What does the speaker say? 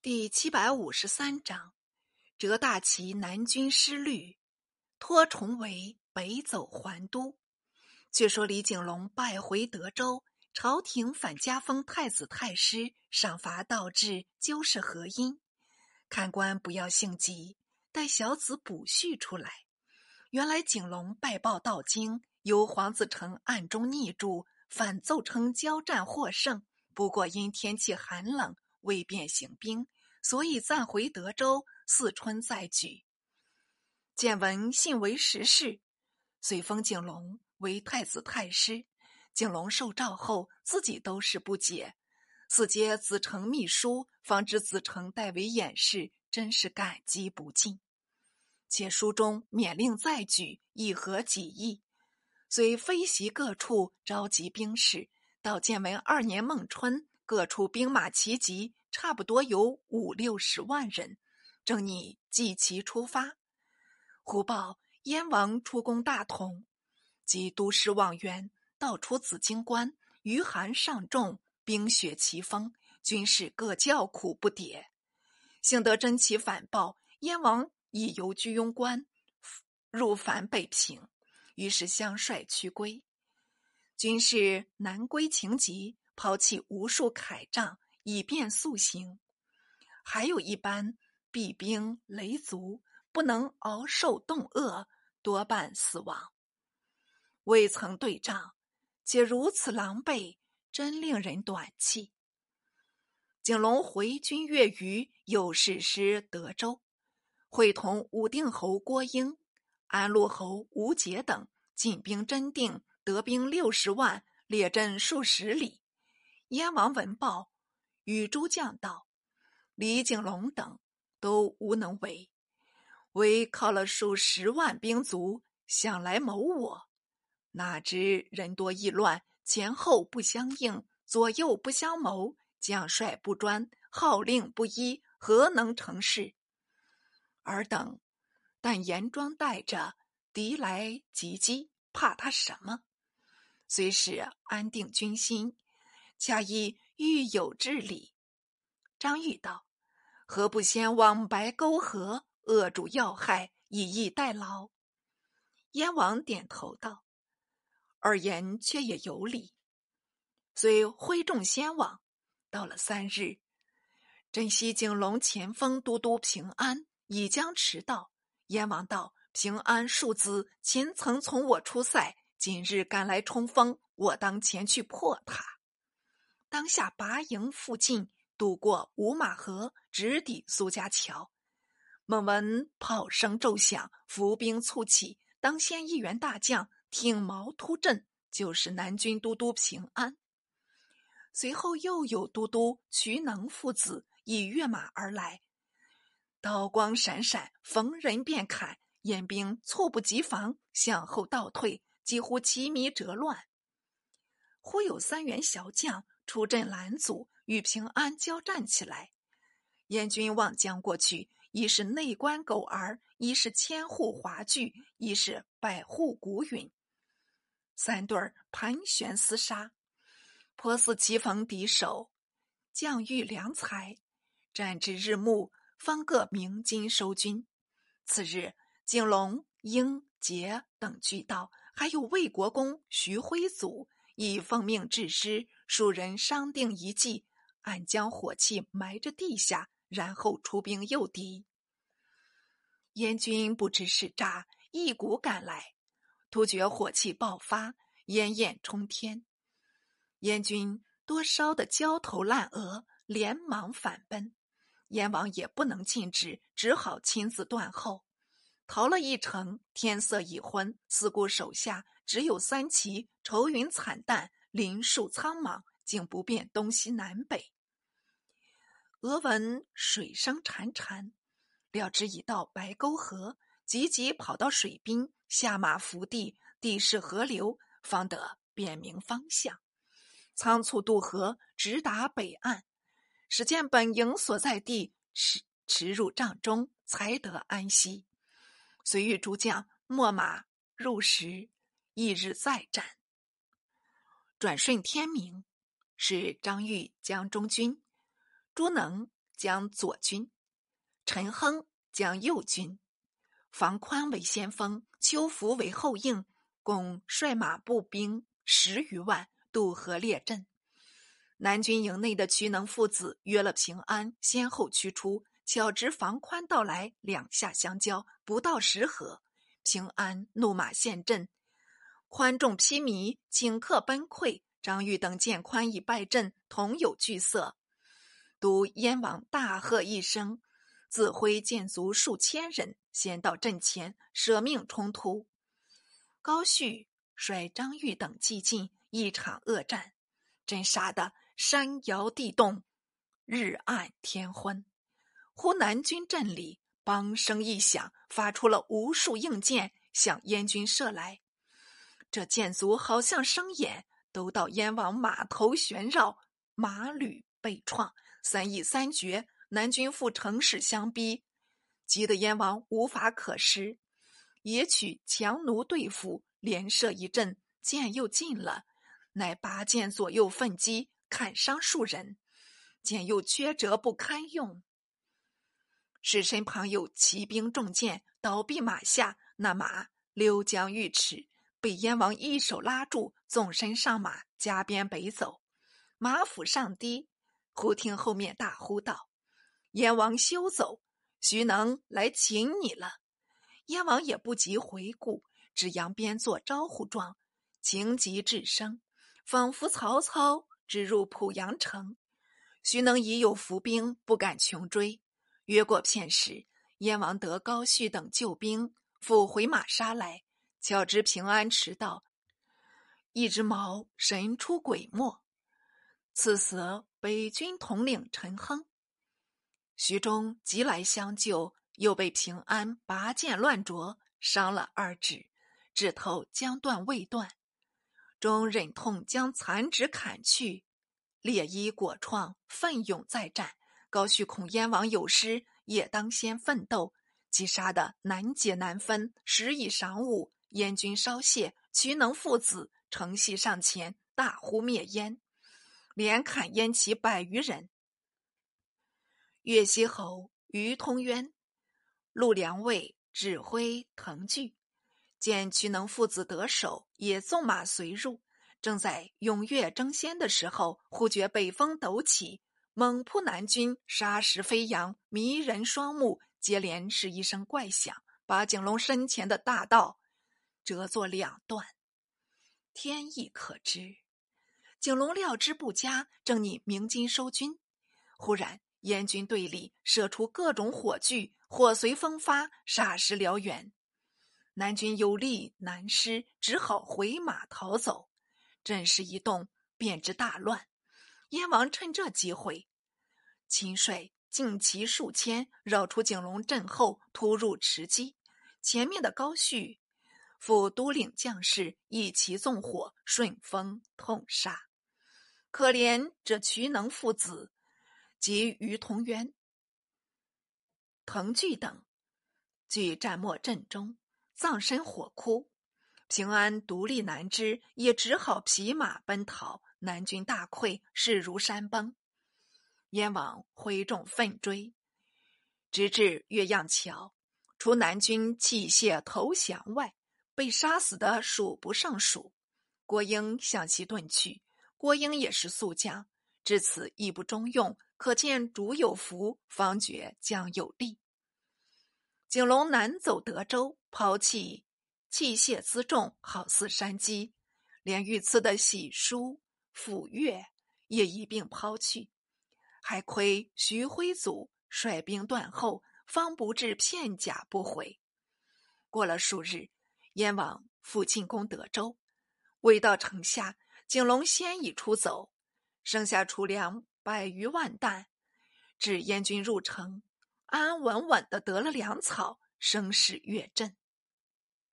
第七百五十三章：折大旗南军失虑，托重围北走还都。却说李景龙败回德州，朝廷反加封太子太师，赏罚倒置，究是何因？看官不要性急，待小子补叙出来。原来景龙败报到京，由黄子成暗中逆助，反奏称交战获胜，不过因天气寒冷。未便行兵，所以暂回德州。四春再举。见闻信为实事，遂封景龙为太子太师。景龙受诏后，自己都是不解。四接子成秘书，方知子成代为掩饰，真是感激不尽。且书中免令再举，亦合己意。遂飞袭各处，召集兵士。到建文二年孟春。各处兵马齐集，差不多有五六十万人，正拟祭旗出发。忽报燕王出攻大同，及都师望元道出紫荆关，余寒尚重，冰雪齐风，军士各叫苦不迭。幸得真奇反报，燕王已由居庸关入反北平，于是相率驱归。军士南归情急。抛弃无数铠仗，以便速行；还有一般避兵雷族，不能熬受冻饿，多半死亡。未曾对仗，且如此狼狈，真令人短气。景龙回军越余，又使师德州，会同武定侯郭英、安陆侯吴杰等进兵真定，得兵六十万，列阵数十里。燕王闻报，与诸将道：“李景龙等都无能为，唯靠了数十万兵卒，想来谋我。哪知人多意乱，前后不相应，左右不相谋，将帅不专，号令不一，何能成事？尔等但严装带着，敌来击击，怕他什么？虽是安定军心。”恰亦欲有治理。张玉道：“何不先往白沟河扼住要害，以逸待劳？”燕王点头道：“二言却也有理。”遂挥众先往。到了三日，镇西景龙前锋都督平安已将迟到。燕王道：“平安数子，秦曾从我出塞，今日赶来冲锋，我当前去破他。”当下拔营附近，渡过五马河，直抵苏家桥。猛闻炮声骤响，伏兵簇起。当先一员大将挺矛突阵，就是南军都督平安。随后又有都督徐能父子以跃马而来，刀光闪闪，逢人便砍，燕兵猝不及防，向后倒退，几乎旗迷折乱。忽有三员小将。出阵拦阻，与平安交战起来。燕军望将过去，一是内关狗儿，一是千户华踞，一是百户古允。三对儿盘旋厮杀，颇似棋逢敌手，将遇良才。战至日暮，方各鸣金收军。次日，景龙、英杰等俱到，还有魏国公徐辉祖，已奉命致师。数人商定一计，暗将火器埋着地下，然后出兵诱敌。燕军不知是诈，一股赶来，突厥火器爆发，烟焰冲天。燕军多烧得焦头烂额，连忙反奔。燕王也不能禁止，只好亲自断后，逃了一程。天色已昏，四顾手下只有三骑，愁云惨淡。林树苍茫，竟不辨东西南北。俄闻水声潺潺，料知已到白沟河，急急跑到水滨，下马伏地，地势河流，方得辨明方向。仓促渡河，直达北岸，始见本营所在地，驰驰入帐中，才得安息。遂与诸将秣马入石，翌日再战。转瞬天明，是张玉将中军朱能将左军，陈亨将右军，房宽为先锋，邱福为后应，共率马步兵十余万渡河列阵。南军营内的屈能父子约了平安，先后驱出。巧值房宽到来，两下相交，不到十合，平安怒马陷阵，宽众披靡，顷刻崩溃。张玉等见宽已败阵，同有惧色。独燕王大喝一声，自挥剑卒数千人，先到阵前，舍命冲突。高旭率张玉等激进，一场恶战，真杀得山摇地动，日暗天昏。忽南军阵里，梆声一响，发出了无数硬箭，向燕军射来。这箭族好像生眼，都到燕王马头旋绕，马履被创，三翼三绝。南军赴城市相逼，急得燕王无法可施，也取强弩对付，连射一阵，箭又尽了，乃拔剑左右奋击，砍伤数人，箭又缺折不堪用。使身旁有骑兵中箭，倒毙马下。那马溜江欲驰，被燕王一手拉住，纵身上马，加鞭北走。马府上堤，忽听后面大呼道：“燕王休走！徐能来擒你了。”燕王也不及回顾，只扬鞭作招呼状，情急至生，仿佛曹操直入濮阳城。徐能已有伏兵，不敢穷追。约过片时，燕王得高旭等救兵，复回马杀来。巧知平安迟到，一只矛神出鬼没，刺死北军统领陈亨。徐忠急来相救，又被平安拔剑乱啄，伤了二指，指头将断未断。终忍痛将残指砍去，裂衣裹创，奋勇再战。高旭恐燕王有失，也当先奋斗，击杀的难解难分。时已晌午，燕军稍懈，瞿能父子乘隙上前，大呼灭燕，连砍燕骑百余人。岳西侯于通渊、陆良卫指挥腾聚，见瞿能父子得手，也纵马随入。正在踊跃争先的时候，忽觉北风陡起。猛扑南军，沙石飞扬，迷人双目。接连是一声怪响，把景龙身前的大道折作两段。天意可知，景龙料之不佳，正拟鸣金收军，忽然燕军队里射出各种火炬，火随风发，霎时燎原。南军有力难施，只好回马逃走。阵势一动，便知大乱。燕王趁这机会。亲率劲骑数千绕出景龙阵后，突入池矶。前面的高旭副都领将士一齐纵火，顺风痛杀。可怜这瞿能父子及于同渊、滕巨等，俱战没阵中，葬身火窟。平安独立难支，也只好匹马奔逃。南军大溃，势如山崩。燕王挥众奋追，直至岳阳桥，除南军弃械投降外，被杀死的数不胜数。郭英向其遁去，郭英也是宿将，至此亦不中用，可见主有福，方觉将有利。景龙南走德州，抛弃器械辎重，好似山鸡，连御赐的喜书、抚越也一并抛去。还亏徐辉祖率兵断后，方不至片甲不回。过了数日，燕王复进攻德州，未到城下，景龙先已出走，剩下储粮百余万担。至燕军入城，安安稳稳的得了粮草，声势跃振。